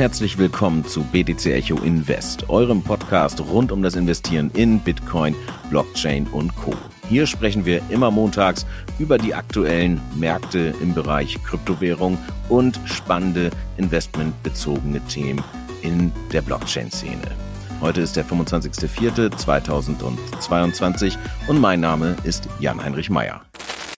herzlich willkommen zu BTC Echo Invest, eurem Podcast rund um das Investieren in Bitcoin, Blockchain und Co. Hier sprechen wir immer montags über die aktuellen Märkte im Bereich Kryptowährung und spannende investmentbezogene Themen in der Blockchain-Szene. Heute ist der 25.04.2022 und mein Name ist Jan-Heinrich Meyer.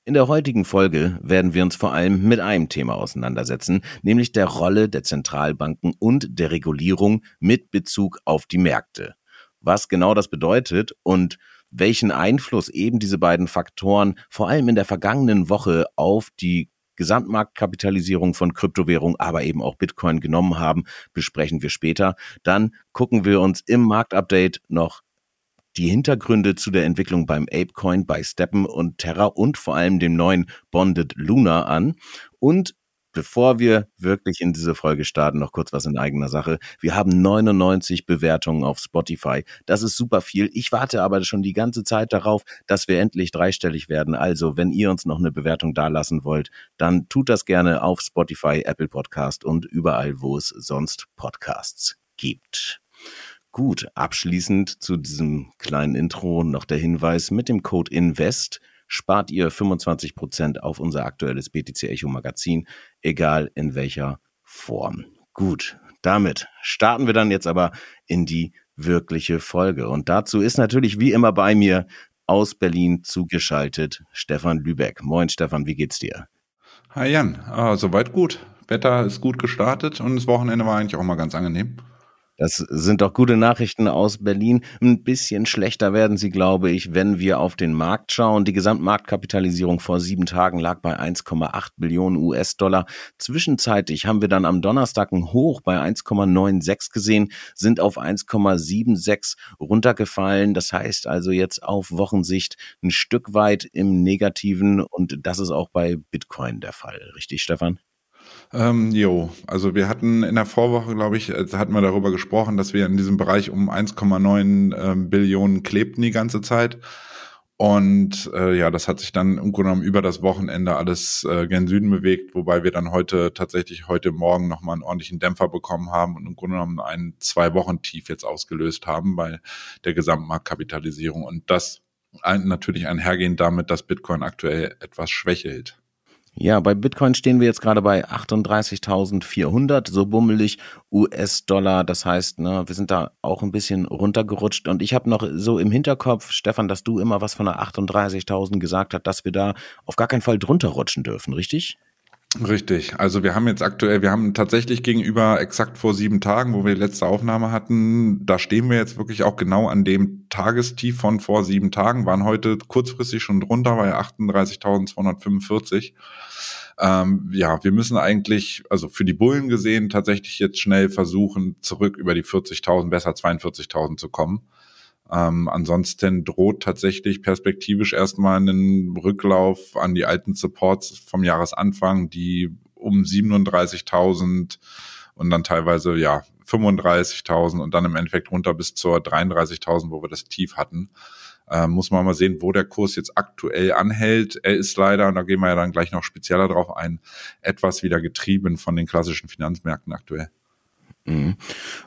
In der heutigen Folge werden wir uns vor allem mit einem Thema auseinandersetzen, nämlich der Rolle der Zentralbanken und der Regulierung mit Bezug auf die Märkte. Was genau das bedeutet und welchen Einfluss eben diese beiden Faktoren vor allem in der vergangenen Woche auf die Gesamtmarktkapitalisierung von Kryptowährung, aber eben auch Bitcoin genommen haben, besprechen wir später. Dann gucken wir uns im Marktupdate noch die Hintergründe zu der Entwicklung beim Apecoin, bei Steppen und Terra und vor allem dem neuen Bonded Luna an. Und bevor wir wirklich in diese Folge starten, noch kurz was in eigener Sache. Wir haben 99 Bewertungen auf Spotify. Das ist super viel. Ich warte aber schon die ganze Zeit darauf, dass wir endlich dreistellig werden. Also, wenn ihr uns noch eine Bewertung dalassen wollt, dann tut das gerne auf Spotify, Apple Podcast und überall, wo es sonst Podcasts gibt. Gut, abschließend zu diesem kleinen Intro noch der Hinweis, mit dem Code INVEST spart ihr 25% auf unser aktuelles BTC Echo Magazin, egal in welcher Form. Gut, damit starten wir dann jetzt aber in die wirkliche Folge. Und dazu ist natürlich wie immer bei mir aus Berlin zugeschaltet Stefan Lübeck. Moin Stefan, wie geht's dir? Hi Jan, ah, soweit gut. Wetter ist gut gestartet und das Wochenende war eigentlich auch mal ganz angenehm. Das sind doch gute Nachrichten aus Berlin. Ein bisschen schlechter werden sie, glaube ich, wenn wir auf den Markt schauen. Die Gesamtmarktkapitalisierung vor sieben Tagen lag bei 1,8 Billionen US-Dollar. Zwischenzeitlich haben wir dann am Donnerstag ein Hoch bei 1,96 gesehen, sind auf 1,76 runtergefallen. Das heißt also jetzt auf Wochensicht ein Stück weit im Negativen und das ist auch bei Bitcoin der Fall. Richtig, Stefan? Ähm, jo, also wir hatten in der Vorwoche, glaube ich, äh, hatten wir darüber gesprochen, dass wir in diesem Bereich um 1,9 ähm, Billionen klebten die ganze Zeit. Und äh, ja, das hat sich dann im Grunde genommen über das Wochenende alles äh, gen Süden bewegt, wobei wir dann heute tatsächlich heute Morgen nochmal einen ordentlichen Dämpfer bekommen haben und im Grunde genommen einen zwei Wochen Tief jetzt ausgelöst haben bei der Gesamtmarktkapitalisierung. Und das natürlich einhergehend damit, dass Bitcoin aktuell etwas Schwäche hält. Ja, bei Bitcoin stehen wir jetzt gerade bei 38.400, so bummelig US-Dollar. Das heißt, ne, wir sind da auch ein bisschen runtergerutscht. Und ich habe noch so im Hinterkopf, Stefan, dass du immer was von der 38.000 gesagt hast, dass wir da auf gar keinen Fall drunter rutschen dürfen, richtig? Richtig. Also wir haben jetzt aktuell, wir haben tatsächlich gegenüber exakt vor sieben Tagen, wo wir die letzte Aufnahme hatten, da stehen wir jetzt wirklich auch genau an dem Tagestief von vor sieben Tagen, waren heute kurzfristig schon drunter bei 38.245. Ähm, ja, wir müssen eigentlich, also für die Bullen gesehen, tatsächlich jetzt schnell versuchen, zurück über die 40.000, besser 42.000 zu kommen. Ähm, ansonsten droht tatsächlich perspektivisch erstmal einen Rücklauf an die alten Supports vom Jahresanfang, die um 37.000 und dann teilweise ja 35.000 und dann im Endeffekt runter bis zur 33.000, wo wir das Tief hatten. Äh, muss man mal sehen, wo der Kurs jetzt aktuell anhält. Er ist leider, und da gehen wir ja dann gleich noch spezieller drauf ein, etwas wieder getrieben von den klassischen Finanzmärkten aktuell. Mhm.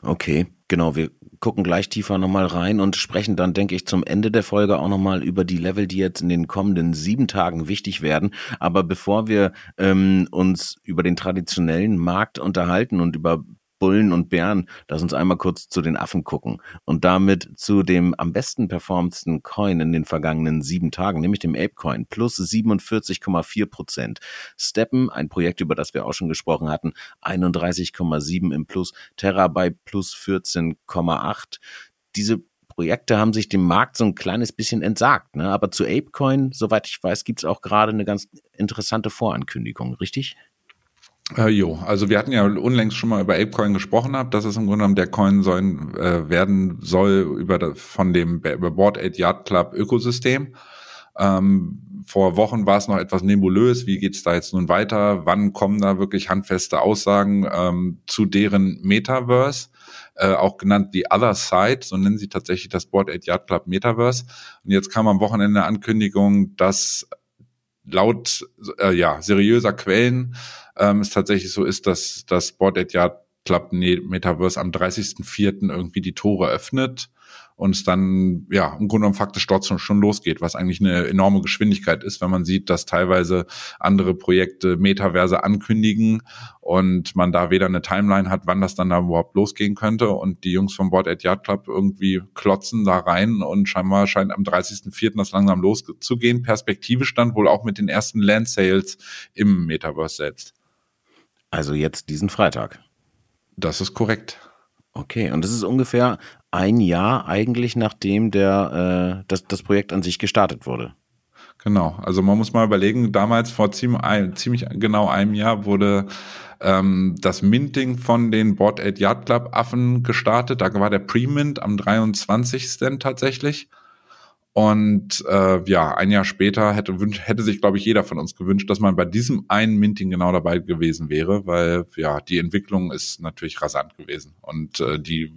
Okay, genau. Wir gucken gleich tiefer nochmal rein und sprechen dann, denke ich, zum Ende der Folge auch nochmal über die Level, die jetzt in den kommenden sieben Tagen wichtig werden. Aber bevor wir ähm, uns über den traditionellen Markt unterhalten und über Bullen und Bären, lass uns einmal kurz zu den Affen gucken und damit zu dem am besten performendsten Coin in den vergangenen sieben Tagen, nämlich dem Apecoin, plus 47,4 Prozent. Steppen, ein Projekt, über das wir auch schon gesprochen hatten, 31,7 im Plus, Terra bei plus 14,8. Diese Projekte haben sich dem Markt so ein kleines bisschen entsagt. Ne? Aber zu Apecoin, soweit ich weiß, gibt es auch gerade eine ganz interessante Vorankündigung, richtig? Äh, jo, also wir hatten ja unlängst schon mal über Apecoin gesprochen gehabt, dass es im Grunde genommen der Coin sollen, äh, werden soll über das, von dem über Board 8 Yard Club Ökosystem. Ähm, vor Wochen war es noch etwas nebulös. Wie geht's da jetzt nun weiter? Wann kommen da wirklich handfeste Aussagen ähm, zu deren Metaverse? Äh, auch genannt die Other Side, so nennen sie tatsächlich das Board 8 Yard Club Metaverse. Und jetzt kam am Wochenende Ankündigung, dass laut äh, ja seriöser Quellen ähm, es tatsächlich so ist, dass das Board Yard Club Metaverse am 30.04. irgendwie die Tore öffnet und es dann ja im Grunde genommen faktisch dort schon, schon losgeht, was eigentlich eine enorme Geschwindigkeit ist, wenn man sieht, dass teilweise andere Projekte Metaverse ankündigen und man da weder eine Timeline hat, wann das dann da überhaupt losgehen könnte und die Jungs vom Board at Yard Club irgendwie klotzen da rein und scheinbar scheint am 30.04. das langsam loszugehen. Perspektive stand wohl auch mit den ersten Land Sales im Metaverse selbst. Also jetzt diesen Freitag. Das ist korrekt. Okay, und das ist ungefähr ein Jahr eigentlich, nachdem der, äh, das, das Projekt an sich gestartet wurde. Genau, also man muss mal überlegen, damals vor ziemlich, ziemlich genau einem Jahr wurde ähm, das Minting von den Board at Yard Club Affen gestartet. Da war der Pre-Mint am 23. tatsächlich. Und äh, ja, ein Jahr später hätte, hätte sich, glaube ich, jeder von uns gewünscht, dass man bei diesem einen Minting genau dabei gewesen wäre, weil ja, die Entwicklung ist natürlich rasant gewesen. Und äh, die,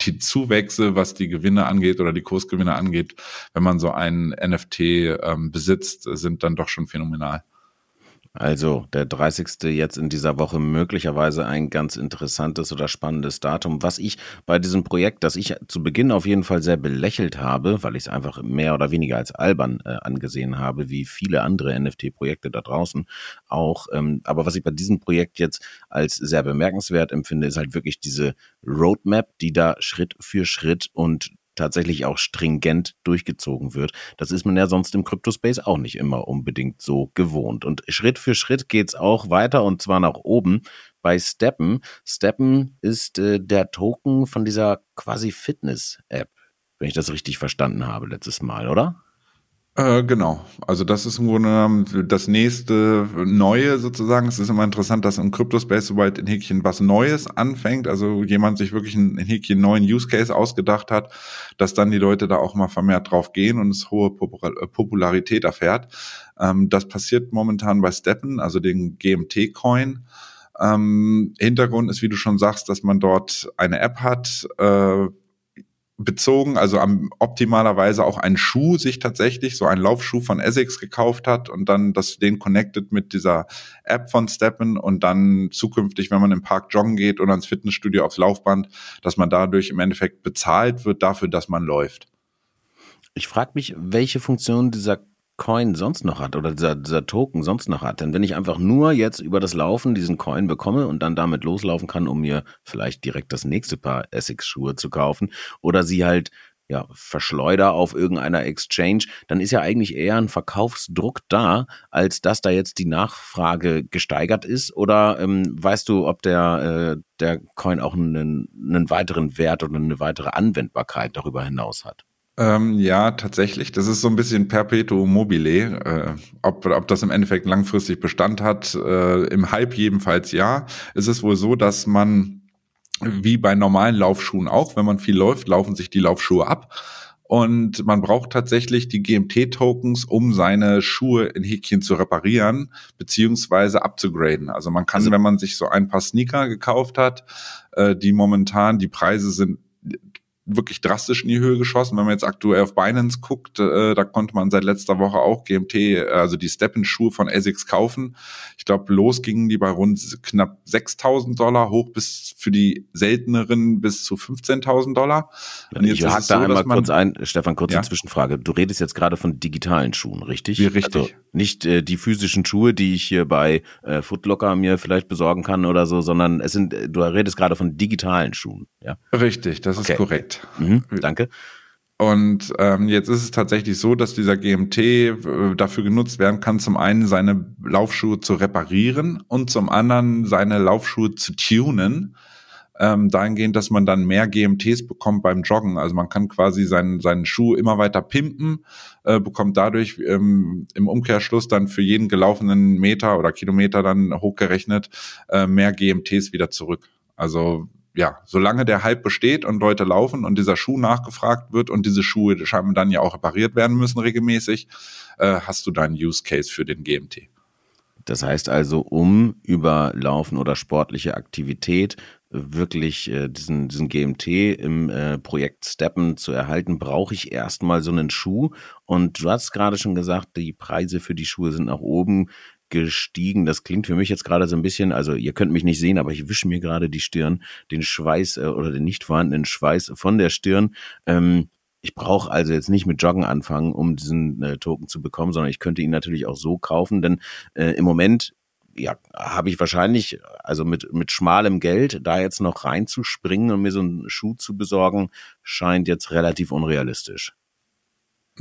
die Zuwächse, was die Gewinne angeht oder die Kursgewinne angeht, wenn man so einen NFT ähm, besitzt, sind dann doch schon phänomenal. Also der 30. jetzt in dieser Woche möglicherweise ein ganz interessantes oder spannendes Datum. Was ich bei diesem Projekt, das ich zu Beginn auf jeden Fall sehr belächelt habe, weil ich es einfach mehr oder weniger als albern äh, angesehen habe, wie viele andere NFT-Projekte da draußen auch. Ähm, aber was ich bei diesem Projekt jetzt als sehr bemerkenswert empfinde, ist halt wirklich diese Roadmap, die da Schritt für Schritt und tatsächlich auch stringent durchgezogen wird. Das ist man ja sonst im Cryptospace auch nicht immer unbedingt so gewohnt. Und Schritt für Schritt geht's auch weiter und zwar nach oben bei Steppen. Steppen ist äh, der Token von dieser quasi Fitness-App, wenn ich das richtig verstanden habe letztes Mal, oder? Äh, genau. Also das ist im Grunde genommen das nächste Neue sozusagen. Es ist immer interessant, dass im Crypto-Space sobald in Häkchen was Neues anfängt, also jemand sich wirklich in Häkchen neuen Use Case ausgedacht hat, dass dann die Leute da auch mal vermehrt drauf gehen und es hohe äh, Popularität erfährt. Ähm, das passiert momentan bei Steppen, also den GMT-Coin. Ähm, Hintergrund ist, wie du schon sagst, dass man dort eine App hat, äh, bezogen, also am optimalerweise auch einen Schuh sich tatsächlich, so einen Laufschuh von Essex gekauft hat und dann das den connected mit dieser App von Steppen und dann zukünftig, wenn man im Park joggen geht oder ins Fitnessstudio aufs Laufband, dass man dadurch im Endeffekt bezahlt wird dafür, dass man läuft. Ich frage mich, welche Funktion dieser Coin sonst noch hat oder dieser, dieser Token sonst noch hat. Denn wenn ich einfach nur jetzt über das Laufen diesen Coin bekomme und dann damit loslaufen kann, um mir vielleicht direkt das nächste Paar Essex-Schuhe zu kaufen oder sie halt ja, verschleuder auf irgendeiner Exchange, dann ist ja eigentlich eher ein Verkaufsdruck da, als dass da jetzt die Nachfrage gesteigert ist. Oder ähm, weißt du, ob der, äh, der Coin auch einen, einen weiteren Wert oder eine weitere Anwendbarkeit darüber hinaus hat? Ähm, ja, tatsächlich. Das ist so ein bisschen Perpetuum mobile. Äh, ob, ob das im Endeffekt langfristig Bestand hat, äh, im Hype jedenfalls ja. Es ist wohl so, dass man wie bei normalen Laufschuhen auch, wenn man viel läuft, laufen sich die Laufschuhe ab. Und man braucht tatsächlich die GMT-Tokens, um seine Schuhe in Häkchen zu reparieren, beziehungsweise abzugraden. Also man kann, also, wenn man sich so ein paar Sneaker gekauft hat, äh, die momentan, die Preise sind wirklich drastisch in die Höhe geschossen. Wenn man jetzt aktuell auf Binance guckt, äh, da konnte man seit letzter Woche auch GMT, also die Steppen-Schuhe von ASICS kaufen. Ich glaube, los gingen die bei rund knapp 6.000 Dollar, hoch bis für die selteneren bis zu 15.000 Dollar. Und jetzt ich hake da so, einmal kurz ein, Stefan, kurze ja? Zwischenfrage. Du redest jetzt gerade von digitalen Schuhen, richtig? Wie richtig. Also nicht äh, die physischen Schuhe, die ich hier bei äh, Footlocker mir vielleicht besorgen kann oder so, sondern es sind, du redest gerade von digitalen Schuhen, ja? Richtig, das okay. ist korrekt. Mhm, danke. Und ähm, jetzt ist es tatsächlich so, dass dieser GMT äh, dafür genutzt werden kann, zum einen seine Laufschuhe zu reparieren und zum anderen seine Laufschuhe zu tunen ähm, dahingehend, dass man dann mehr GMTs bekommt beim Joggen. Also man kann quasi seinen, seinen Schuh immer weiter pimpen, äh, bekommt dadurch ähm, im Umkehrschluss dann für jeden gelaufenen Meter oder Kilometer dann hochgerechnet äh, mehr GMTs wieder zurück. Also ja, solange der Hype besteht und Leute laufen und dieser Schuh nachgefragt wird und diese Schuhe scheinbar dann ja auch repariert werden müssen regelmäßig, äh, hast du deinen Use Case für den GMT. Das heißt also, um über Laufen oder sportliche Aktivität wirklich äh, diesen, diesen GMT im äh, Projekt Steppen zu erhalten, brauche ich erstmal so einen Schuh. Und du hast gerade schon gesagt, die Preise für die Schuhe sind nach oben gestiegen. Das klingt für mich jetzt gerade so ein bisschen, also ihr könnt mich nicht sehen, aber ich wische mir gerade die Stirn, den Schweiß äh, oder den nicht vorhandenen Schweiß von der Stirn. Ähm, ich brauche also jetzt nicht mit Joggen anfangen, um diesen äh, Token zu bekommen, sondern ich könnte ihn natürlich auch so kaufen, denn äh, im Moment ja, habe ich wahrscheinlich, also mit, mit schmalem Geld, da jetzt noch reinzuspringen und mir so einen Schuh zu besorgen, scheint jetzt relativ unrealistisch.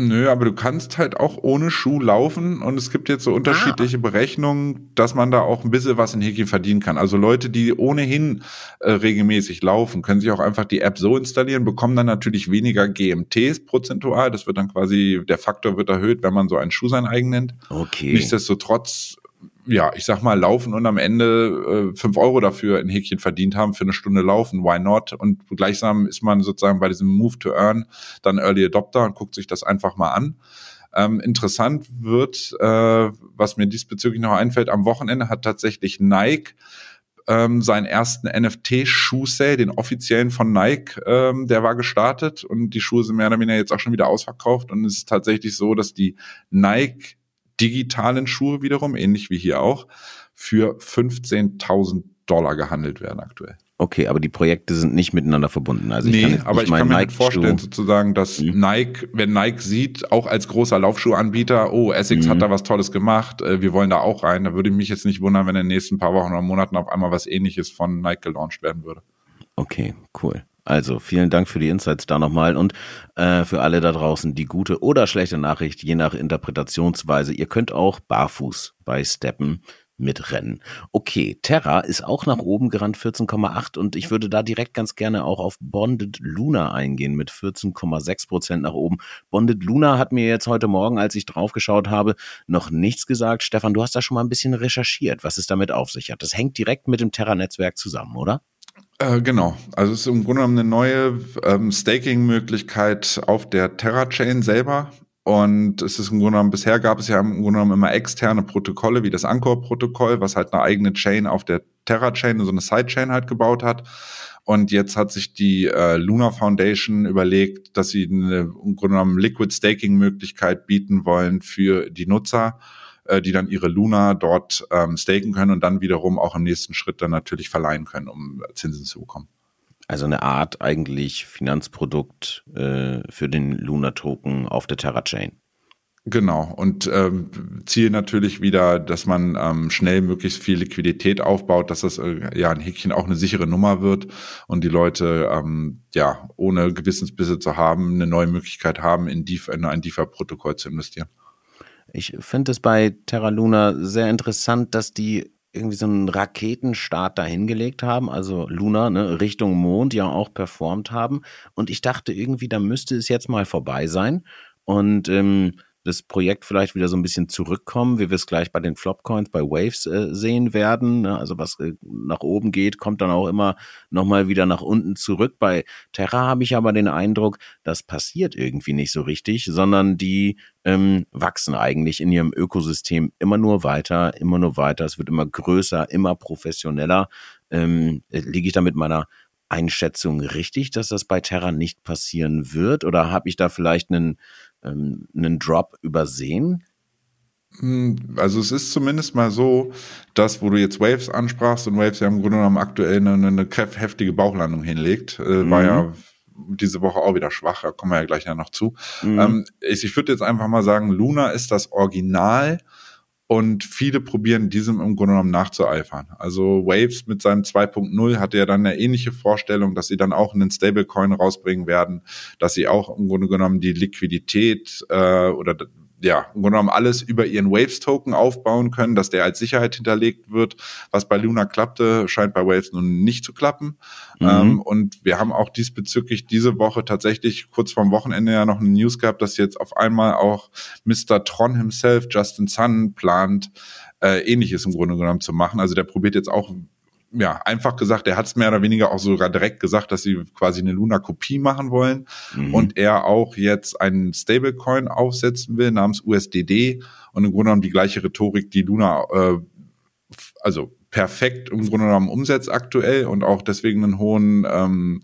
Nö, aber du kannst halt auch ohne Schuh laufen und es gibt jetzt so unterschiedliche ah. Berechnungen, dass man da auch ein bisschen was in Hiki verdienen kann. Also Leute, die ohnehin äh, regelmäßig laufen, können sich auch einfach die App so installieren, bekommen dann natürlich weniger GMTs prozentual. Das wird dann quasi, der Faktor wird erhöht, wenn man so einen Schuh sein eigen nennt. Okay. Nichtsdestotrotz ja, ich sag mal, laufen und am Ende äh, fünf Euro dafür in Häkchen verdient haben für eine Stunde laufen, why not? Und gleichsam ist man sozusagen bei diesem Move to Earn dann Early Adopter und guckt sich das einfach mal an. Ähm, interessant wird, äh, was mir diesbezüglich noch einfällt, am Wochenende hat tatsächlich Nike ähm, seinen ersten NFT-Schuh-Sale, den offiziellen von Nike, ähm, der war gestartet und die Schuhe sind mehr oder weniger jetzt auch schon wieder ausverkauft und es ist tatsächlich so, dass die Nike digitalen Schuhe wiederum, ähnlich wie hier auch, für 15.000 Dollar gehandelt werden aktuell. Okay, aber die Projekte sind nicht miteinander verbunden. Also ich nee, kann aber ich kann mir Nike vorstellen, sozusagen, dass mhm. Nike, wenn Nike sieht, auch als großer Laufschuhanbieter, oh, Essex mhm. hat da was Tolles gemacht, äh, wir wollen da auch rein, da würde mich jetzt nicht wundern, wenn in den nächsten paar Wochen oder Monaten auf einmal was ähnliches von Nike gelauncht werden würde. Okay, cool. Also vielen Dank für die Insights da nochmal und äh, für alle da draußen die gute oder schlechte Nachricht, je nach Interpretationsweise. Ihr könnt auch barfuß bei Steppen mitrennen. Okay, Terra ist auch nach oben gerannt, 14,8 und ich würde da direkt ganz gerne auch auf Bonded Luna eingehen mit 14,6 Prozent nach oben. Bonded Luna hat mir jetzt heute Morgen, als ich draufgeschaut habe, noch nichts gesagt. Stefan, du hast da schon mal ein bisschen recherchiert, was es damit auf sich hat. Das hängt direkt mit dem Terra-Netzwerk zusammen, oder? Äh, genau. Also es ist im Grunde genommen eine neue ähm, Staking-Möglichkeit auf der Terra-Chain selber. Und es ist im Grunde genommen, bisher gab es ja im Grunde genommen immer externe Protokolle, wie das Anchor-Protokoll, was halt eine eigene Chain auf der Terra-Chain, so eine Side-Chain halt gebaut hat. Und jetzt hat sich die äh, Luna Foundation überlegt, dass sie eine im Grunde genommen Liquid Staking-Möglichkeit bieten wollen für die Nutzer äh, die dann ihre Luna dort ähm, staken können und dann wiederum auch im nächsten Schritt dann natürlich verleihen können, um Zinsen zu bekommen. Also eine Art eigentlich Finanzprodukt äh, für den Luna-Token auf der Terra-Chain. Genau. Und ähm, Ziel natürlich wieder, dass man ähm, schnell möglichst viel Liquidität aufbaut, dass das äh, ja ein Häkchen auch eine sichere Nummer wird und die Leute ähm, ja ohne Gewissensbisse zu haben, eine neue Möglichkeit haben, in, DeFi, in ein DeFi-Protokoll zu investieren. Ich finde es bei Terra Luna sehr interessant, dass die irgendwie so einen Raketenstart da hingelegt haben, also Luna, ne, Richtung Mond ja auch performt haben. Und ich dachte irgendwie, da müsste es jetzt mal vorbei sein. Und ähm, das Projekt vielleicht wieder so ein bisschen zurückkommen, wie wir es gleich bei den Flopcoins, bei Waves äh, sehen werden. Ne? Also was äh, nach oben geht, kommt dann auch immer nochmal wieder nach unten zurück. Bei Terra habe ich aber den Eindruck, das passiert irgendwie nicht so richtig, sondern die ähm, wachsen eigentlich in ihrem Ökosystem immer nur weiter, immer nur weiter. Es wird immer größer, immer professioneller. Ähm, liege ich da mit meiner Einschätzung richtig, dass das bei Terra nicht passieren wird? Oder habe ich da vielleicht einen ähm, einen Drop übersehen? Hm, also es ist zumindest mal so, dass wo du jetzt Waves ansprachst und Waves ja im Grunde genommen aktuell eine, eine heftige Bauchlandung hinlegt, äh, mhm. war ja diese Woche auch wieder schwach, da kommen wir ja gleich ja noch zu. Mhm. Ähm, ich, ich würde jetzt einfach mal sagen, Luna ist das Original und viele probieren diesem im Grunde genommen nachzueifern. Also Waves mit seinem 2.0 hatte ja dann eine ähnliche Vorstellung, dass sie dann auch einen Stablecoin rausbringen werden, dass sie auch im Grunde genommen die Liquidität äh, oder ja, im Grunde genommen alles über ihren Waves-Token aufbauen können, dass der als Sicherheit hinterlegt wird. Was bei Luna klappte, scheint bei Waves nun nicht zu klappen. Mhm. Ähm, und wir haben auch diesbezüglich diese Woche tatsächlich kurz vorm Wochenende ja noch eine News gehabt, dass jetzt auf einmal auch Mr. Tron himself, Justin Sun, plant, äh, ähnliches im Grunde genommen zu machen. Also der probiert jetzt auch ja, einfach gesagt, er hat es mehr oder weniger auch sogar direkt gesagt, dass sie quasi eine Luna-Kopie machen wollen mhm. und er auch jetzt einen Stablecoin aufsetzen will namens USDD und im Grunde genommen die gleiche Rhetorik, die Luna, äh, also perfekt im Grunde genommen umsetzt aktuell und auch deswegen einen hohen ähm,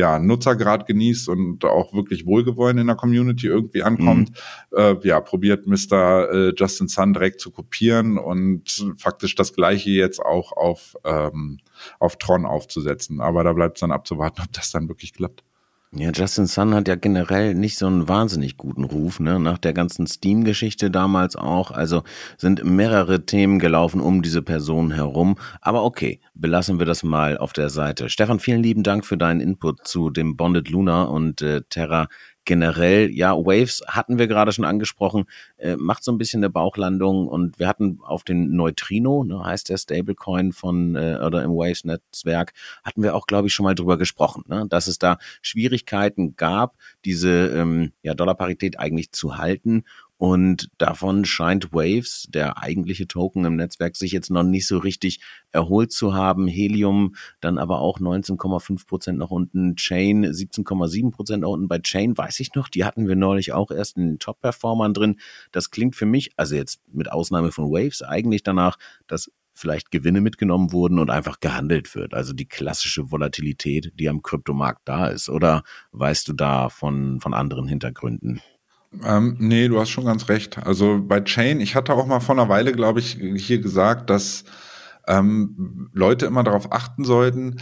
ja, Nutzergrad genießt und auch wirklich wohlgewollen in der Community irgendwie ankommt, mhm. äh, ja, probiert Mr. Äh, Justin Sun direkt zu kopieren und faktisch das gleiche jetzt auch auf, ähm, auf Tron aufzusetzen. Aber da bleibt es dann abzuwarten, ob das dann wirklich klappt. Ja, Justin Sun hat ja generell nicht so einen wahnsinnig guten Ruf, ne? Nach der ganzen Steam-Geschichte damals auch. Also sind mehrere Themen gelaufen um diese Person herum. Aber okay, belassen wir das mal auf der Seite. Stefan, vielen lieben Dank für deinen Input zu dem Bonded Luna und äh, Terra generell, ja, Waves hatten wir gerade schon angesprochen, äh, macht so ein bisschen eine Bauchlandung und wir hatten auf den Neutrino, ne, heißt der Stablecoin von äh, oder im Waves-Netzwerk, hatten wir auch, glaube ich, schon mal drüber gesprochen, ne, dass es da Schwierigkeiten gab, diese ähm, ja, Dollarparität eigentlich zu halten und davon scheint Waves, der eigentliche Token im Netzwerk, sich jetzt noch nicht so richtig erholt zu haben. Helium dann aber auch 19,5 Prozent nach unten. Chain 17,7 Prozent nach unten. Bei Chain weiß ich noch, die hatten wir neulich auch erst in den Top-Performern drin. Das klingt für mich, also jetzt mit Ausnahme von Waves, eigentlich danach, dass vielleicht Gewinne mitgenommen wurden und einfach gehandelt wird. Also die klassische Volatilität, die am Kryptomarkt da ist. Oder weißt du da von, von anderen Hintergründen? Ähm, nee, du hast schon ganz recht. Also bei Chain, ich hatte auch mal vor einer Weile, glaube ich, hier gesagt, dass ähm, Leute immer darauf achten sollten.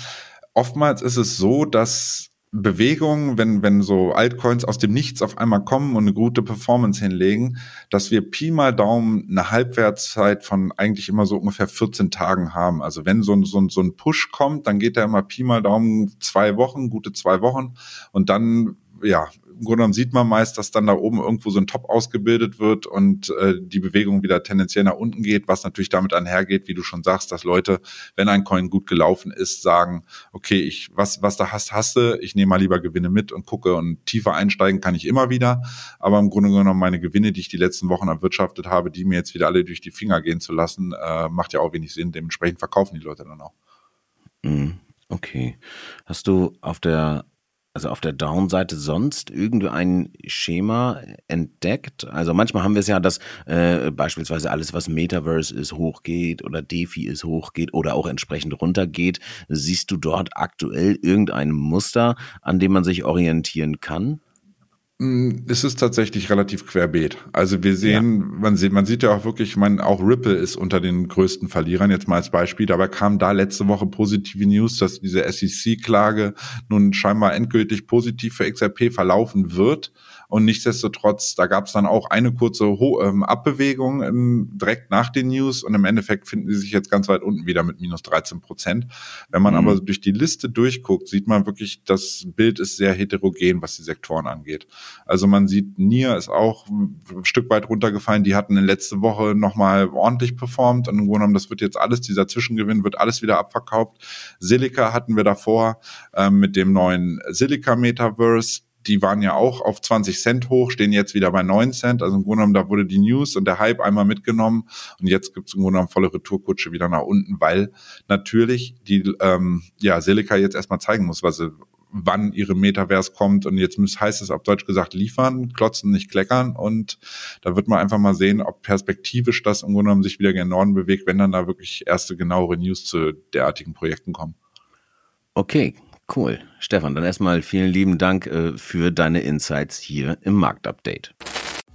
Oftmals ist es so, dass Bewegungen, wenn, wenn so Altcoins aus dem Nichts auf einmal kommen und eine gute Performance hinlegen, dass wir Pi mal Daumen eine Halbwertszeit von eigentlich immer so ungefähr 14 Tagen haben. Also wenn so ein, so ein, so ein Push kommt, dann geht der immer Pi mal Daumen zwei Wochen, gute zwei Wochen und dann ja, im Grunde genommen sieht man meist, dass dann da oben irgendwo so ein Top ausgebildet wird und äh, die Bewegung wieder tendenziell nach unten geht, was natürlich damit einhergeht, wie du schon sagst, dass Leute, wenn ein Coin gut gelaufen ist, sagen, okay, ich, was, was da hast, du, ich nehme mal lieber Gewinne mit und gucke und tiefer einsteigen kann ich immer wieder. Aber im Grunde genommen meine Gewinne, die ich die letzten Wochen erwirtschaftet habe, die mir jetzt wieder alle durch die Finger gehen zu lassen, äh, macht ja auch wenig Sinn. Dementsprechend verkaufen die Leute dann auch. Mhm. Okay. Hast du auf der also auf der Down-Seite sonst irgendein Schema entdeckt? Also manchmal haben wir es ja, dass äh, beispielsweise alles, was Metaverse ist, hochgeht oder DeFi ist, hochgeht oder auch entsprechend runtergeht. Siehst du dort aktuell irgendein Muster, an dem man sich orientieren kann? Mm, es ist tatsächlich relativ querbeet. Also wir sehen, ja. man sieht, man sieht ja auch wirklich, man auch Ripple ist unter den größten Verlierern jetzt mal als Beispiel. Dabei kam da letzte Woche positive News, dass diese SEC-Klage nun scheinbar endgültig positiv für XRP verlaufen wird. Und nichtsdestotrotz, da gab es dann auch eine kurze Ho ähm, Abbewegung ähm, direkt nach den News und im Endeffekt finden sie sich jetzt ganz weit unten wieder mit minus 13 Prozent. Wenn man mhm. aber durch die Liste durchguckt, sieht man wirklich, das Bild ist sehr heterogen, was die Sektoren angeht. Also man sieht, Nier ist auch ein Stück weit runtergefallen. Die hatten in letzte Woche nochmal ordentlich performt und im Grunde genommen, das wird jetzt alles, dieser Zwischengewinn wird alles wieder abverkauft. Silica hatten wir davor ähm, mit dem neuen Silica Metaverse die waren ja auch auf 20 Cent hoch, stehen jetzt wieder bei 9 Cent. Also im Grunde genommen, da wurde die News und der Hype einmal mitgenommen und jetzt gibt es im Grunde genommen volle Retourkutsche wieder nach unten, weil natürlich die ähm, ja, Silica jetzt erstmal zeigen muss, was sie wann ihre Metaverse kommt und jetzt muss, heißt es auf Deutsch gesagt liefern, klotzen, nicht kleckern und da wird man einfach mal sehen, ob perspektivisch das im Grunde genommen sich wieder gen Norden bewegt, wenn dann da wirklich erste genauere News zu derartigen Projekten kommen. Okay, Cool. Stefan, dann erstmal vielen lieben Dank äh, für deine Insights hier im Marktupdate.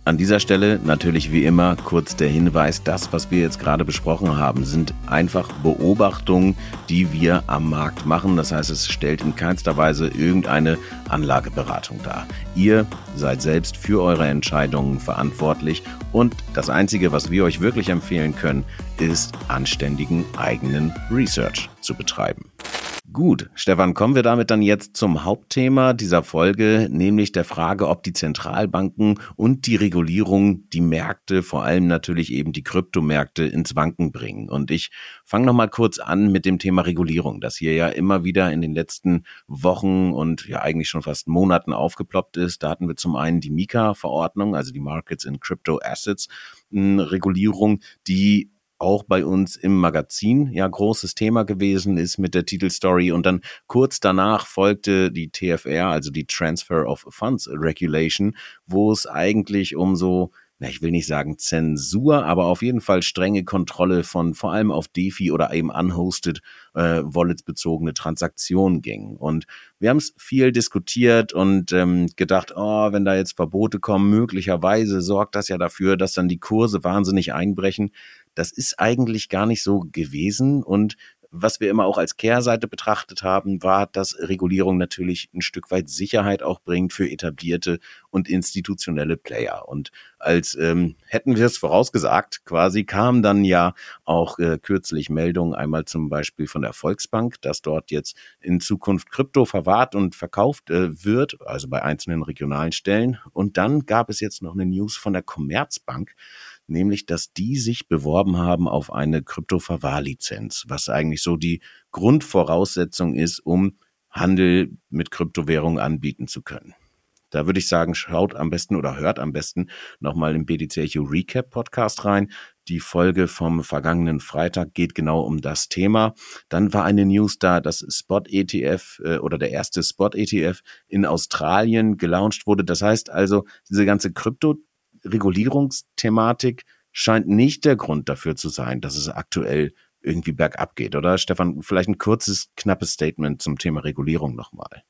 An dieser Stelle natürlich wie immer kurz der Hinweis, das, was wir jetzt gerade besprochen haben, sind einfach Beobachtungen, die wir am Markt machen. Das heißt, es stellt in keinster Weise irgendeine Anlageberatung dar. Ihr seid selbst für eure Entscheidungen verantwortlich und das Einzige, was wir euch wirklich empfehlen können, ist anständigen eigenen Research zu betreiben. Gut, Stefan, kommen wir damit dann jetzt zum Hauptthema dieser Folge, nämlich der Frage, ob die Zentralbanken und die Regulierung die Märkte, vor allem natürlich eben die Kryptomärkte, ins Wanken bringen. Und ich fange nochmal kurz an mit dem Thema Regulierung, das hier ja immer wieder in den letzten Wochen und ja eigentlich schon fast Monaten aufgeploppt ist. Da hatten wir zum einen die Mika-Verordnung, also die Markets in Crypto Assets, Regulierung, die auch bei uns im Magazin ja großes Thema gewesen ist mit der Titelstory. Und dann kurz danach folgte die TFR, also die Transfer of Funds Regulation, wo es eigentlich um so ich will nicht sagen Zensur, aber auf jeden Fall strenge Kontrolle von vor allem auf DeFi oder eben unhosted äh, Wallets bezogene Transaktionen ging. Und wir haben es viel diskutiert und ähm, gedacht, oh, wenn da jetzt Verbote kommen, möglicherweise sorgt das ja dafür, dass dann die Kurse wahnsinnig einbrechen. Das ist eigentlich gar nicht so gewesen und was wir immer auch als Kehrseite betrachtet haben, war, dass Regulierung natürlich ein Stück weit Sicherheit auch bringt für etablierte und institutionelle Player. Und als ähm, hätten wir es vorausgesagt, quasi kam dann ja auch äh, kürzlich Meldungen einmal zum Beispiel von der Volksbank, dass dort jetzt in Zukunft Krypto verwahrt und verkauft äh, wird, also bei einzelnen regionalen Stellen. Und dann gab es jetzt noch eine News von der Commerzbank, nämlich dass die sich beworben haben auf eine Kryptoverwahrlizenz, was eigentlich so die Grundvoraussetzung ist, um Handel mit Kryptowährungen anbieten zu können. Da würde ich sagen, schaut am besten oder hört am besten nochmal im BDCHU Recap Podcast rein. Die Folge vom vergangenen Freitag geht genau um das Thema. Dann war eine News da, dass Spot ETF äh, oder der erste Spot ETF in Australien gelauncht wurde. Das heißt also, diese ganze Krypto Regulierungsthematik scheint nicht der Grund dafür zu sein, dass es aktuell irgendwie bergab geht, oder? Stefan, vielleicht ein kurzes, knappes Statement zum Thema Regulierung nochmal.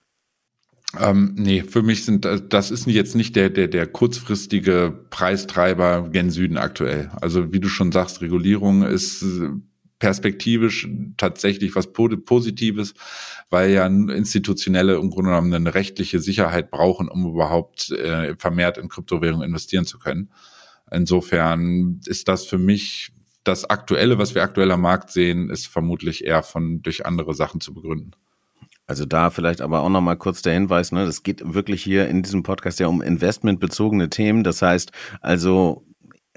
Ähm, nee, für mich sind das ist jetzt nicht der der der kurzfristige Preistreiber gen Süden aktuell. Also wie du schon sagst, Regulierung ist perspektivisch tatsächlich was Positives, weil ja institutionelle im Grunde genommen eine rechtliche Sicherheit brauchen, um überhaupt äh, vermehrt in Kryptowährungen investieren zu können. Insofern ist das für mich das Aktuelle, was wir aktuell am Markt sehen, ist vermutlich eher von durch andere Sachen zu begründen. Also da vielleicht aber auch nochmal kurz der Hinweis, ne, das geht wirklich hier in diesem Podcast ja um investmentbezogene Themen. Das heißt also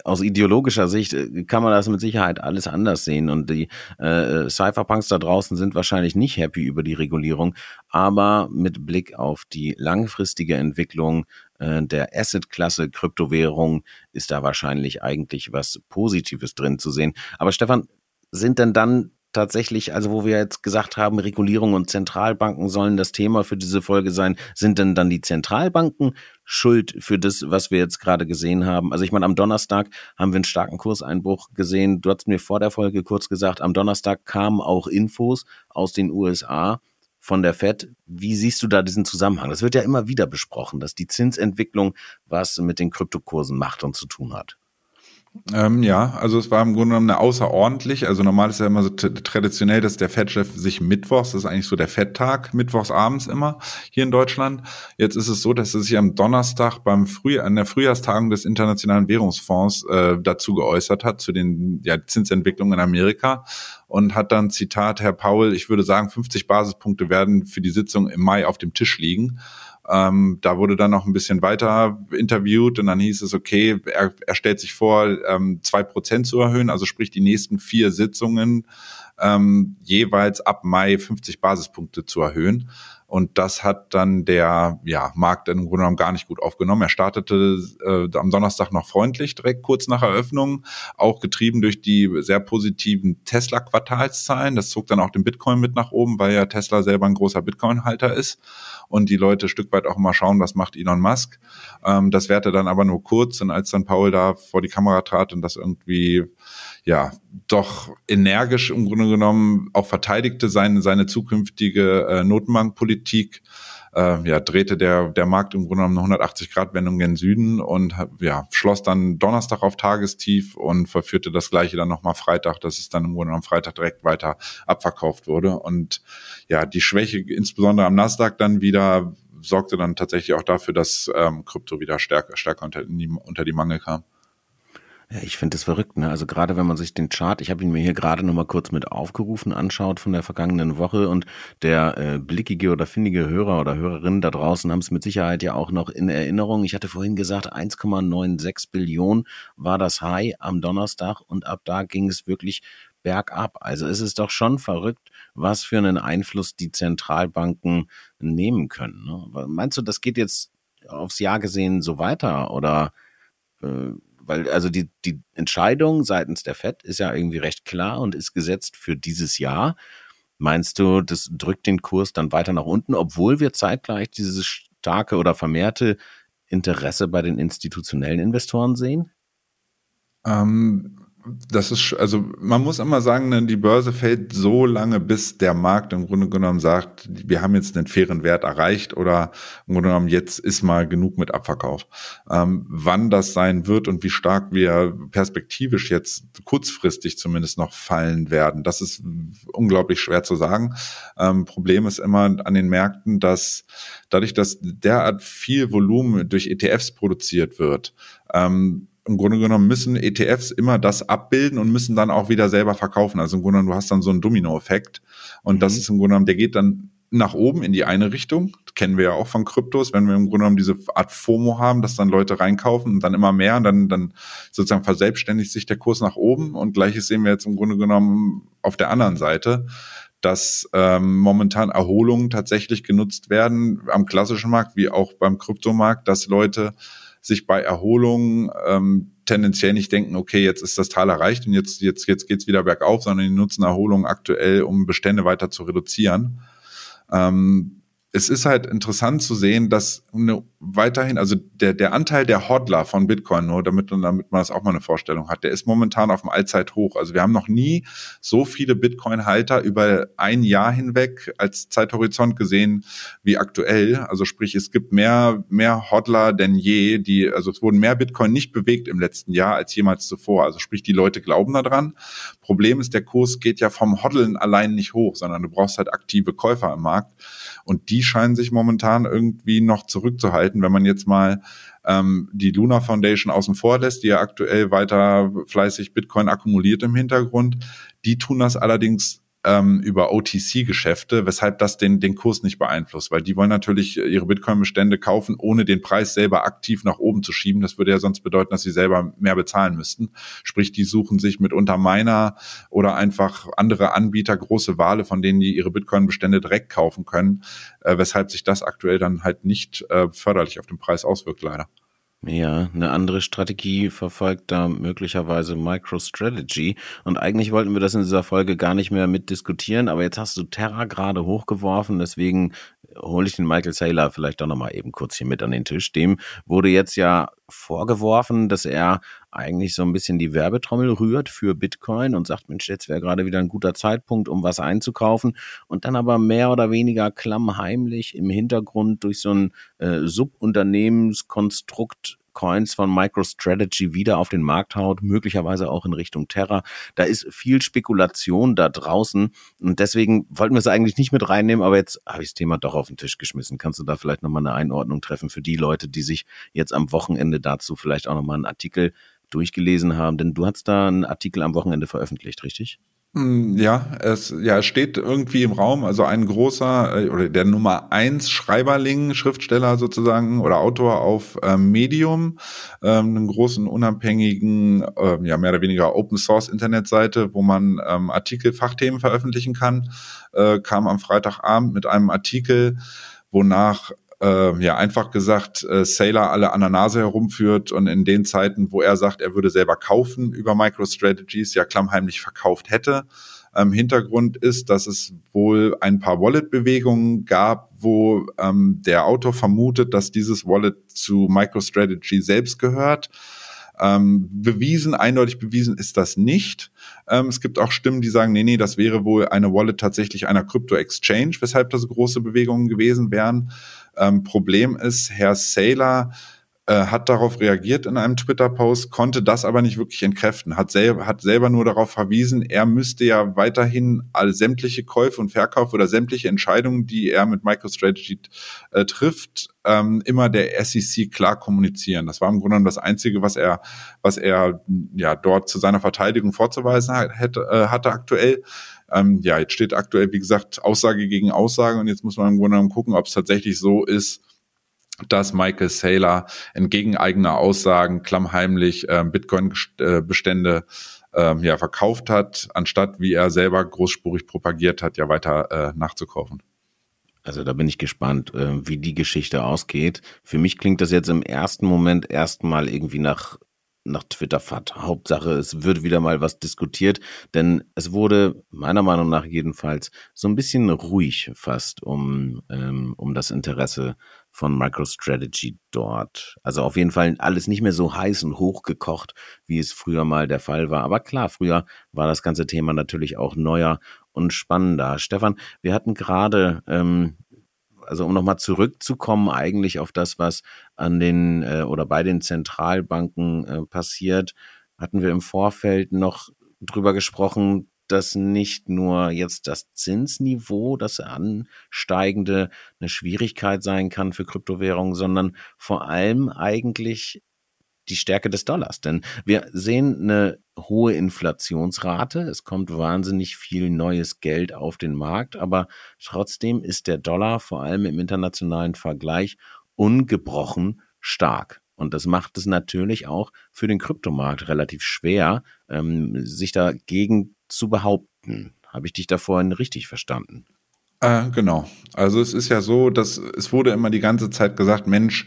aus ideologischer Sicht äh, kann man das mit Sicherheit alles anders sehen und die äh, Cypherpunks da draußen sind wahrscheinlich nicht happy über die Regulierung, aber mit Blick auf die langfristige Entwicklung äh, der Asset-Klasse Kryptowährung ist da wahrscheinlich eigentlich was Positives drin zu sehen. Aber Stefan, sind denn dann tatsächlich, also wo wir jetzt gesagt haben, Regulierung und Zentralbanken sollen das Thema für diese Folge sein, sind denn dann die Zentralbanken schuld für das, was wir jetzt gerade gesehen haben? Also ich meine, am Donnerstag haben wir einen starken Kurseinbruch gesehen. Du hast mir vor der Folge kurz gesagt, am Donnerstag kamen auch Infos aus den USA von der Fed. Wie siehst du da diesen Zusammenhang? Das wird ja immer wieder besprochen, dass die Zinsentwicklung was mit den Kryptokursen macht und zu tun hat. Ähm, ja, also es war im Grunde genommen eine außerordentlich. Also normal ist ja immer so traditionell, dass der Fettchef sich mittwochs, das ist eigentlich so der Fetttag, mittwochs abends immer hier in Deutschland. Jetzt ist es so, dass er sich am Donnerstag beim Früh an der Frühjahrstagung des Internationalen Währungsfonds äh, dazu geäußert hat zu den ja, Zinsentwicklungen in Amerika und hat dann Zitat Herr Paul, ich würde sagen, 50 Basispunkte werden für die Sitzung im Mai auf dem Tisch liegen. Ähm, da wurde dann noch ein bisschen weiter interviewt und dann hieß es, okay, er, er stellt sich vor, ähm, zwei ähm, Prozent zu erhöhen, also sprich die nächsten vier Sitzungen ähm, jeweils ab Mai 50 Basispunkte zu erhöhen. Und das hat dann der ja, Markt im Grunde genommen gar nicht gut aufgenommen. Er startete äh, am Donnerstag noch freundlich, direkt kurz nach Eröffnung, auch getrieben durch die sehr positiven Tesla-Quartalszahlen. Das zog dann auch den Bitcoin mit nach oben, weil ja Tesla selber ein großer Bitcoin-Halter ist und die Leute Stück weit auch mal schauen, was macht Elon Musk. Ähm, das währte dann aber nur kurz und als dann Paul da vor die Kamera trat und das irgendwie ja doch energisch im Grunde genommen auch verteidigte seine, seine zukünftige äh, Notenbankpolitik, äh, ja, drehte der, der Markt im Grunde genommen eine 180-Grad-Wendung gen Süden und ja, schloss dann Donnerstag auf Tagestief und verführte das gleiche dann nochmal Freitag, dass es dann im Grunde genommen Freitag direkt weiter abverkauft wurde. Und ja, die Schwäche, insbesondere am Nasdaq dann wieder, sorgte dann tatsächlich auch dafür, dass ähm, Krypto wieder stärker, stärker unter unter die Mangel kam. Ja, ich finde das verrückt, ne? Also gerade wenn man sich den Chart, ich habe ihn mir hier gerade noch mal kurz mit aufgerufen, anschaut von der vergangenen Woche und der äh, blickige oder findige Hörer oder Hörerin da draußen haben es mit Sicherheit ja auch noch in Erinnerung. Ich hatte vorhin gesagt, 1,96 Billionen war das High am Donnerstag und ab da ging es wirklich bergab. Also es ist doch schon verrückt, was für einen Einfluss die Zentralbanken nehmen können. Ne? Meinst du, das geht jetzt aufs Jahr gesehen so weiter oder äh, weil also die, die Entscheidung seitens der FED ist ja irgendwie recht klar und ist gesetzt für dieses Jahr. Meinst du, das drückt den Kurs dann weiter nach unten, obwohl wir zeitgleich dieses starke oder vermehrte Interesse bei den institutionellen Investoren sehen? Ähm, das ist, also man muss immer sagen, ne, die Börse fällt so lange, bis der Markt im Grunde genommen sagt, wir haben jetzt einen fairen Wert erreicht oder im Grunde genommen jetzt ist mal genug mit Abverkauf. Ähm, wann das sein wird und wie stark wir perspektivisch jetzt kurzfristig zumindest noch fallen werden, das ist unglaublich schwer zu sagen. Ähm, Problem ist immer an den Märkten, dass dadurch, dass derart viel Volumen durch ETFs produziert wird, ähm, im Grunde genommen müssen ETFs immer das abbilden und müssen dann auch wieder selber verkaufen. Also im Grunde genommen, du hast dann so einen Domino-Effekt. Und mhm. das ist im Grunde genommen, der geht dann nach oben in die eine Richtung. Das kennen wir ja auch von Kryptos, wenn wir im Grunde genommen diese Art FOMO haben, dass dann Leute reinkaufen und dann immer mehr und dann, dann sozusagen verselbstständigt sich der Kurs nach oben. Und gleiches sehen wir jetzt im Grunde genommen auf der anderen Seite dass ähm, momentan Erholungen tatsächlich genutzt werden am klassischen Markt wie auch beim Kryptomarkt, dass Leute sich bei Erholung ähm, tendenziell nicht denken, okay, jetzt ist das Tal erreicht und jetzt, jetzt, jetzt geht's wieder bergauf, sondern die nutzen Erholung aktuell, um Bestände weiter zu reduzieren. Ähm, es ist halt interessant zu sehen, dass eine, weiterhin, also der, der Anteil der Hodler von Bitcoin, nur damit, damit man das auch mal eine Vorstellung hat, der ist momentan auf dem Allzeithoch. Also wir haben noch nie so viele Bitcoin-Halter über ein Jahr hinweg als Zeithorizont gesehen wie aktuell. Also sprich, es gibt mehr, mehr Hodler denn je, die, also es wurden mehr Bitcoin nicht bewegt im letzten Jahr als jemals zuvor. Also sprich, die Leute glauben daran. Problem ist, der Kurs geht ja vom Hoddeln allein nicht hoch, sondern du brauchst halt aktive Käufer im Markt. Und die scheinen sich momentan irgendwie noch zurückzuhalten, wenn man jetzt mal ähm, die Luna Foundation außen vor lässt, die ja aktuell weiter fleißig Bitcoin akkumuliert im Hintergrund. Die tun das allerdings ähm, über OTC-Geschäfte, weshalb das den, den Kurs nicht beeinflusst, weil die wollen natürlich ihre Bitcoin-Bestände kaufen, ohne den Preis selber aktiv nach oben zu schieben. Das würde ja sonst bedeuten, dass sie selber mehr bezahlen müssten. Sprich, die suchen sich mitunter Miner oder einfach andere Anbieter große Wale, von denen die ihre Bitcoin-Bestände direkt kaufen können, äh, weshalb sich das aktuell dann halt nicht äh, förderlich auf den Preis auswirkt, leider. Ja, eine andere Strategie verfolgt da möglicherweise MicroStrategy. Und eigentlich wollten wir das in dieser Folge gar nicht mehr mitdiskutieren, aber jetzt hast du Terra gerade hochgeworfen, deswegen hole ich den Michael Saylor vielleicht doch nochmal eben kurz hier mit an den Tisch. Dem wurde jetzt ja vorgeworfen, dass er eigentlich so ein bisschen die Werbetrommel rührt für Bitcoin und sagt, Mensch, jetzt wäre gerade wieder ein guter Zeitpunkt, um was einzukaufen. Und dann aber mehr oder weniger klammheimlich im Hintergrund durch so ein äh, Subunternehmenskonstrukt Coins von MicroStrategy wieder auf den Markt haut, möglicherweise auch in Richtung Terra. Da ist viel Spekulation da draußen und deswegen wollten wir es eigentlich nicht mit reinnehmen, aber jetzt habe ich das Thema doch auf den Tisch geschmissen. Kannst du da vielleicht nochmal eine Einordnung treffen für die Leute, die sich jetzt am Wochenende dazu vielleicht auch nochmal einen Artikel durchgelesen haben? Denn du hast da einen Artikel am Wochenende veröffentlicht, richtig? Hm, ja, es, ja, steht irgendwie im Raum, also ein großer äh, oder der Nummer eins Schreiberling, Schriftsteller sozusagen oder Autor auf ähm, Medium, ähm, einen großen unabhängigen, ähm, ja mehr oder weniger Open Source Internetseite, wo man ähm, Artikel, Fachthemen veröffentlichen kann, äh, kam am Freitagabend mit einem Artikel, wonach äh, ja einfach gesagt äh, Sailor alle an der Nase herumführt und in den Zeiten, wo er sagt, er würde selber kaufen über MicroStrategies, ja klammheimlich verkauft hätte. Ähm, Hintergrund ist, dass es wohl ein paar Wallet-Bewegungen gab, wo ähm, der Autor vermutet, dass dieses Wallet zu MicroStrategy selbst gehört. Ähm, bewiesen, eindeutig bewiesen ist das nicht. Ähm, es gibt auch Stimmen, die sagen, nee, nee, das wäre wohl eine Wallet tatsächlich einer Crypto-Exchange, weshalb das große Bewegungen gewesen wären. Ähm, Problem ist, Herr Saylor äh, hat darauf reagiert in einem Twitter-Post, konnte das aber nicht wirklich entkräften, hat, selber hat selber nur darauf verwiesen, er müsste ja weiterhin all sämtliche Käufe und Verkauf oder sämtliche Entscheidungen, die er mit MicroStrategy äh, trifft, ähm, immer der SEC klar kommunizieren. Das war im Grunde genommen das Einzige, was er, was er ja dort zu seiner Verteidigung vorzuweisen hätte, äh, hatte aktuell. Ähm, ja, jetzt steht aktuell, wie gesagt, Aussage gegen Aussage und jetzt muss man im Grunde genommen gucken, ob es tatsächlich so ist, dass Michael Saylor entgegen eigener Aussagen klammheimlich äh, Bitcoin-Bestände äh, ja, verkauft hat, anstatt wie er selber großspurig propagiert hat, ja weiter äh, nachzukaufen. Also da bin ich gespannt, äh, wie die Geschichte ausgeht. Für mich klingt das jetzt im ersten Moment erstmal irgendwie nach nach Twitter-Fat. Hauptsache, es wird wieder mal was diskutiert, denn es wurde meiner Meinung nach jedenfalls so ein bisschen ruhig fast um, ähm, um das Interesse von MicroStrategy dort. Also auf jeden Fall alles nicht mehr so heiß und hochgekocht, wie es früher mal der Fall war. Aber klar, früher war das ganze Thema natürlich auch neuer und spannender. Stefan, wir hatten gerade ähm, also um nochmal zurückzukommen eigentlich auf das, was an den äh, oder bei den Zentralbanken äh, passiert, hatten wir im Vorfeld noch drüber gesprochen, dass nicht nur jetzt das Zinsniveau, das ansteigende, eine Schwierigkeit sein kann für Kryptowährungen, sondern vor allem eigentlich die Stärke des Dollars. Denn wir sehen eine hohe Inflationsrate. Es kommt wahnsinnig viel neues Geld auf den Markt, aber trotzdem ist der Dollar vor allem im internationalen Vergleich ungebrochen stark. Und das macht es natürlich auch für den Kryptomarkt relativ schwer, ähm, sich dagegen zu behaupten. Habe ich dich da vorhin richtig verstanden? Äh, genau. Also es ist ja so, dass es wurde immer die ganze Zeit gesagt, Mensch,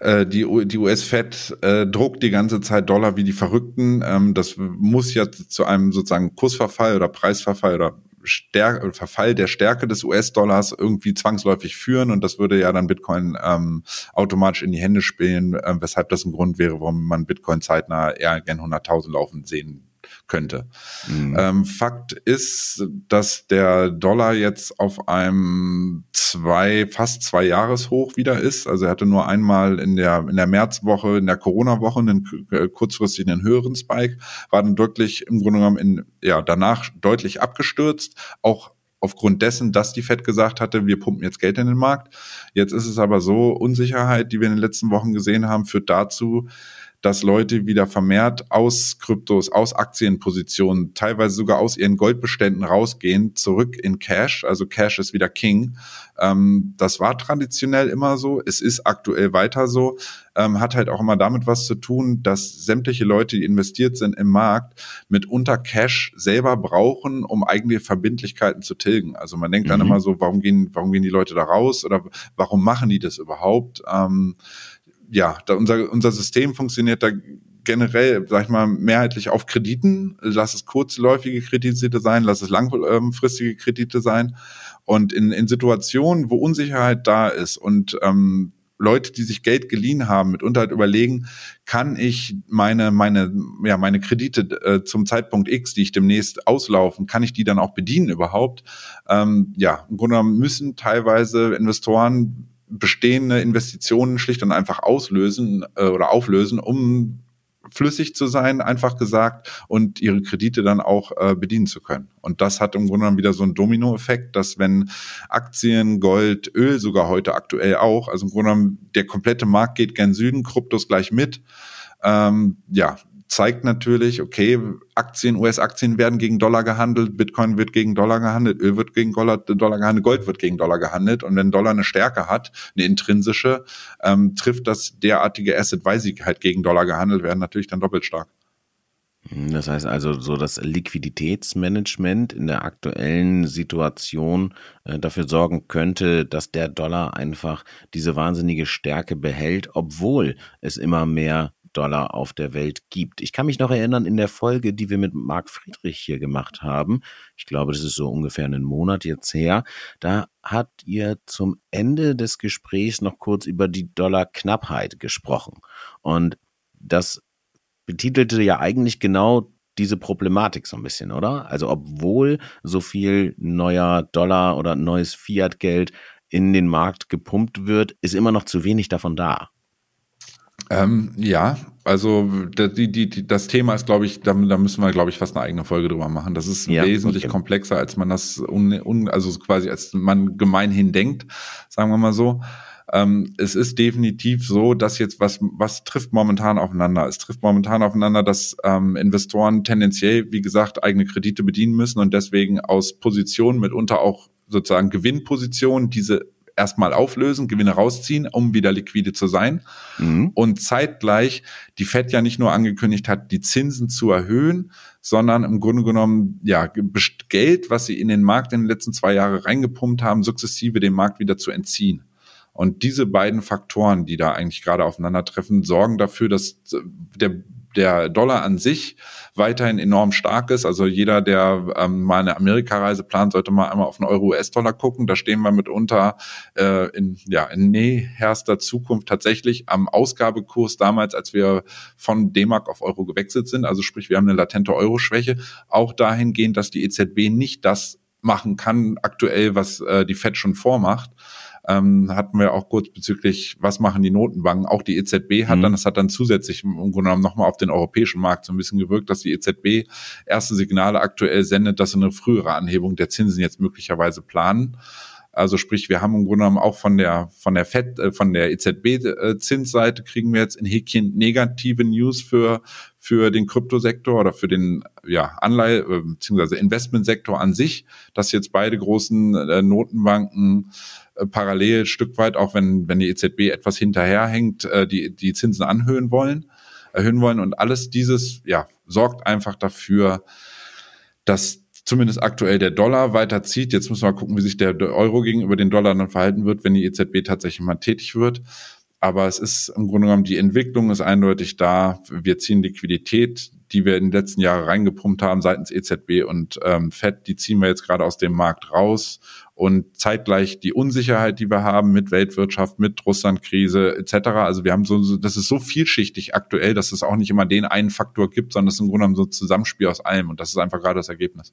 äh, die, die US-Fed äh, druckt die ganze Zeit Dollar wie die Verrückten. Ähm, das muss ja zu einem sozusagen Kursverfall oder Preisverfall oder Stärke, Verfall der Stärke des US-Dollars irgendwie zwangsläufig führen und das würde ja dann Bitcoin ähm, automatisch in die Hände spielen, äh, weshalb das ein Grund wäre, warum man Bitcoin zeitnah eher gern 100.000 laufen sehen könnte. Mhm. Ähm, Fakt ist, dass der Dollar jetzt auf einem zwei, fast zwei Jahreshoch wieder ist. Also er hatte nur einmal in der, in der Märzwoche, in der Corona-Woche einen äh, kurzfristig einen höheren Spike, war dann wirklich im Grunde genommen in, ja, danach deutlich abgestürzt, auch aufgrund dessen, dass die Fed gesagt hatte, wir pumpen jetzt Geld in den Markt. Jetzt ist es aber so, Unsicherheit, die wir in den letzten Wochen gesehen haben, führt dazu, dass Leute wieder vermehrt aus Kryptos, aus Aktienpositionen, teilweise sogar aus ihren Goldbeständen rausgehen, zurück in Cash. Also Cash ist wieder King. Ähm, das war traditionell immer so. Es ist aktuell weiter so. Ähm, hat halt auch immer damit was zu tun, dass sämtliche Leute, die investiert sind im Markt, mitunter Cash selber brauchen, um eigene Verbindlichkeiten zu tilgen. Also man denkt mhm. dann immer so, warum gehen, warum gehen die Leute da raus oder warum machen die das überhaupt? Ähm, ja, da unser, unser System funktioniert da generell, sag ich mal, mehrheitlich auf Krediten. Lass es kurzläufige Kredite sein, lass es langfristige Kredite sein. Und in, in Situationen, wo Unsicherheit da ist und ähm, Leute, die sich Geld geliehen haben, mitunter halt überlegen, kann ich meine, meine, ja, meine Kredite äh, zum Zeitpunkt X, die ich demnächst auslaufen, kann ich die dann auch bedienen überhaupt? Ähm, ja, im Grunde genommen müssen teilweise Investoren bestehende Investitionen schlicht und einfach auslösen äh, oder auflösen, um flüssig zu sein, einfach gesagt, und ihre Kredite dann auch äh, bedienen zu können. Und das hat im Grunde genommen wieder so einen Dominoeffekt, dass wenn Aktien, Gold, Öl sogar heute aktuell auch, also im Grunde genommen der komplette Markt geht gern Süden, Kryptos gleich mit, ähm, ja, zeigt natürlich, okay, Aktien, US-Aktien werden gegen Dollar gehandelt, Bitcoin wird gegen Dollar gehandelt, Öl wird gegen Dollar, Dollar gehandelt, Gold wird gegen Dollar gehandelt. Und wenn Dollar eine Stärke hat, eine intrinsische, ähm, trifft das derartige Asset, weil sie halt gegen Dollar gehandelt werden, natürlich dann doppelt stark. Das heißt also, so das Liquiditätsmanagement in der aktuellen Situation äh, dafür sorgen könnte, dass der Dollar einfach diese wahnsinnige Stärke behält, obwohl es immer mehr Dollar auf der Welt gibt. Ich kann mich noch erinnern, in der Folge, die wir mit Marc Friedrich hier gemacht haben, ich glaube, das ist so ungefähr einen Monat jetzt her, da hat ihr zum Ende des Gesprächs noch kurz über die Dollarknappheit gesprochen. Und das betitelte ja eigentlich genau diese Problematik so ein bisschen, oder? Also obwohl so viel neuer Dollar oder neues Fiat-Geld in den Markt gepumpt wird, ist immer noch zu wenig davon da. Ähm, ja, also die, die, die, das Thema ist, glaube ich, da, da müssen wir, glaube ich, fast eine eigene Folge drüber machen. Das ist ja, wesentlich okay. komplexer, als man das un, un, also quasi als man gemeinhin denkt, sagen wir mal so. Ähm, es ist definitiv so, dass jetzt was, was trifft momentan aufeinander? Es trifft momentan aufeinander, dass ähm, Investoren tendenziell, wie gesagt, eigene Kredite bedienen müssen und deswegen aus Positionen mitunter auch sozusagen Gewinnpositionen diese erstmal auflösen, Gewinne rausziehen, um wieder liquide zu sein. Mhm. Und zeitgleich die Fed ja nicht nur angekündigt hat, die Zinsen zu erhöhen, sondern im Grunde genommen, ja, Geld, was sie in den Markt in den letzten zwei Jahren reingepumpt haben, sukzessive dem Markt wieder zu entziehen. Und diese beiden Faktoren, die da eigentlich gerade aufeinandertreffen, sorgen dafür, dass der der Dollar an sich weiterhin enorm stark ist. Also jeder, der ähm, mal eine Amerikareise plant, sollte mal einmal auf den Euro-US-Dollar gucken. Da stehen wir mitunter äh, in, ja, in näherster Zukunft tatsächlich am Ausgabekurs damals, als wir von D-Mark auf Euro gewechselt sind. Also sprich, wir haben eine latente Euro-Schwäche. Auch dahingehend, dass die EZB nicht das machen kann aktuell, was äh, die Fed schon vormacht ähm, hatten wir auch kurz bezüglich, was machen die Notenbanken. Auch die EZB hat mhm. dann, das hat dann zusätzlich im Grunde genommen nochmal auf den europäischen Markt so ein bisschen gewirkt, dass die EZB erste Signale aktuell sendet, dass sie eine frühere Anhebung der Zinsen jetzt möglicherweise planen. Also sprich, wir haben im Grunde genommen auch von der von der FED, äh, von der EZB-Zinsseite äh, kriegen wir jetzt in Häkchen negative News für für den Kryptosektor oder für den ja, Anleihe äh, bzw. Investmentsektor an sich, dass jetzt beide großen äh, Notenbanken äh, parallel Stück weit, auch wenn, wenn die EZB etwas hinterherhängt, äh, die, die Zinsen anhöhen wollen, erhöhen wollen. Und alles dieses, ja, sorgt einfach dafür, dass zumindest aktuell der Dollar weiterzieht. Jetzt müssen wir mal gucken, wie sich der Euro gegenüber den Dollar dann verhalten wird, wenn die EZB tatsächlich mal tätig wird. Aber es ist im Grunde genommen, die Entwicklung ist eindeutig da. Wir ziehen Liquidität, die wir in den letzten Jahren reingepumpt haben seitens EZB und ähm, FED, die ziehen wir jetzt gerade aus dem Markt raus und zeitgleich die Unsicherheit, die wir haben mit Weltwirtschaft, mit Russlandkrise etc. Also wir haben so, das ist so vielschichtig aktuell, dass es auch nicht immer den einen Faktor gibt, sondern es ist im Grunde genommen so ein Zusammenspiel aus allem und das ist einfach gerade das Ergebnis.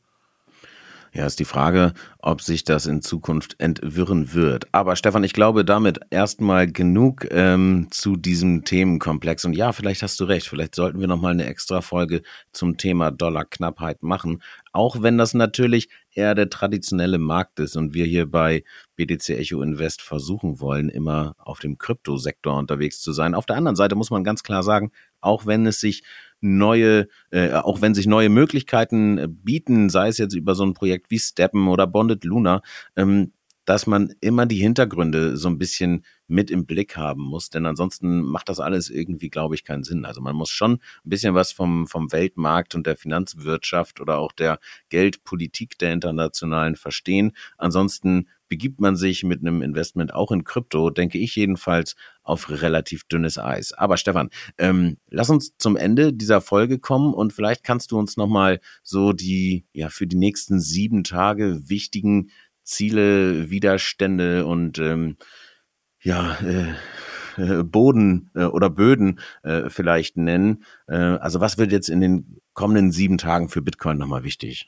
Ja, ist die Frage, ob sich das in Zukunft entwirren wird. Aber Stefan, ich glaube damit erstmal genug ähm, zu diesem Themenkomplex. Und ja, vielleicht hast du recht. Vielleicht sollten wir nochmal eine extra Folge zum Thema Dollarknappheit machen. Auch wenn das natürlich eher der traditionelle Markt ist und wir hier bei BTC Echo Invest versuchen wollen, immer auf dem Kryptosektor unterwegs zu sein. Auf der anderen Seite muss man ganz klar sagen, auch wenn es sich neue, äh, auch wenn sich neue Möglichkeiten äh, bieten, sei es jetzt über so ein Projekt wie Steppen oder Bonded Luna, ähm, dass man immer die Hintergründe so ein bisschen mit im Blick haben muss, denn ansonsten macht das alles irgendwie, glaube ich, keinen Sinn. Also man muss schon ein bisschen was vom, vom Weltmarkt und der Finanzwirtschaft oder auch der Geldpolitik der internationalen verstehen. Ansonsten begibt man sich mit einem Investment auch in Krypto, denke ich jedenfalls, auf relativ dünnes Eis. Aber Stefan, ähm, lass uns zum Ende dieser Folge kommen und vielleicht kannst du uns nochmal so die, ja, für die nächsten sieben Tage wichtigen Ziele, Widerstände und ähm, ja, äh, äh Boden äh, oder Böden äh, vielleicht nennen. Äh, also was wird jetzt in den kommenden sieben Tagen für Bitcoin nochmal wichtig?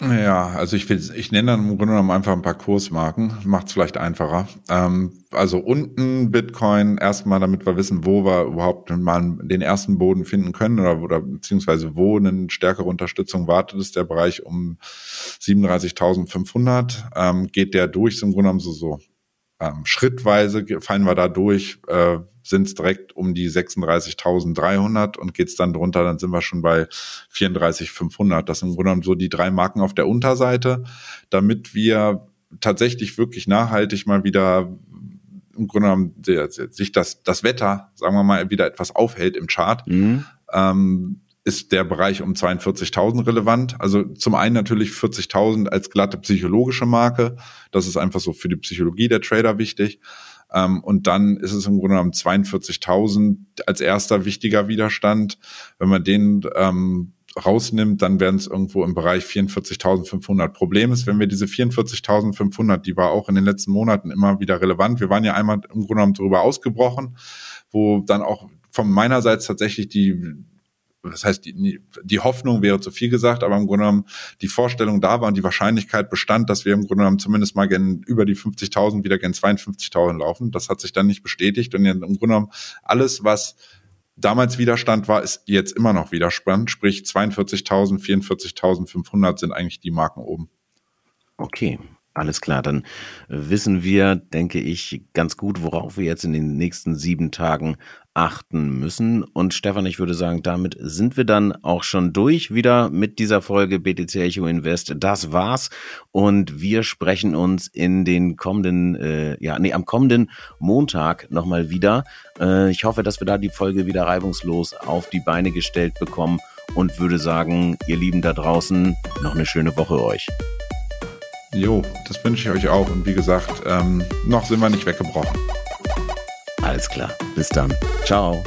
Ja, also ich will, ich nenne dann im Grunde genommen einfach ein paar Kursmarken, macht es vielleicht einfacher. Ähm, also unten Bitcoin erstmal, damit wir wissen, wo wir überhaupt mal den ersten Boden finden können oder, oder beziehungsweise wo eine stärkere Unterstützung wartet, ist der Bereich um 37.500. Ähm, geht der durch, im Grunde genommen so, so ähm, schrittweise fallen wir da durch, äh, sind es direkt um die 36.300 und geht's dann drunter, dann sind wir schon bei 34.500. Das sind im Grunde genommen so die drei Marken auf der Unterseite, damit wir tatsächlich wirklich nachhaltig mal wieder im Grunde genommen sich das, das Wetter, sagen wir mal, wieder etwas aufhält im Chart. Mhm. Ähm, ist der Bereich um 42.000 relevant. Also zum einen natürlich 40.000 als glatte psychologische Marke. Das ist einfach so für die Psychologie der Trader wichtig. Ähm, und dann ist es im Grunde genommen 42.000 als erster wichtiger Widerstand. Wenn man den ähm, rausnimmt, dann werden es irgendwo im Bereich 44.500. Problem ist, wenn wir diese 44.500, die war auch in den letzten Monaten immer wieder relevant. Wir waren ja einmal im Grunde genommen darüber ausgebrochen, wo dann auch von meinerseits tatsächlich die das heißt, die, die Hoffnung wäre zu viel gesagt, aber im Grunde genommen die Vorstellung da war und die Wahrscheinlichkeit bestand, dass wir im Grunde genommen zumindest mal gen, über die 50.000 wieder gen 52.000 laufen. Das hat sich dann nicht bestätigt und im Grunde genommen alles, was damals Widerstand war, ist jetzt immer noch Widerstand, sprich 42.000, 44.500 sind eigentlich die Marken oben. Okay, alles klar, dann wissen wir, denke ich, ganz gut, worauf wir jetzt in den nächsten sieben Tagen achten müssen. Und Stefan, ich würde sagen, damit sind wir dann auch schon durch wieder mit dieser Folge BTC Echo Invest. Das war's. Und wir sprechen uns in den kommenden, äh, ja, nee, am kommenden Montag nochmal wieder. Äh, ich hoffe, dass wir da die Folge wieder reibungslos auf die Beine gestellt bekommen und würde sagen, ihr Lieben da draußen, noch eine schöne Woche euch. Jo, das wünsche ich euch auch. Und wie gesagt, ähm, noch sind wir nicht weggebrochen. Alles klar. Bis dann. Ciao.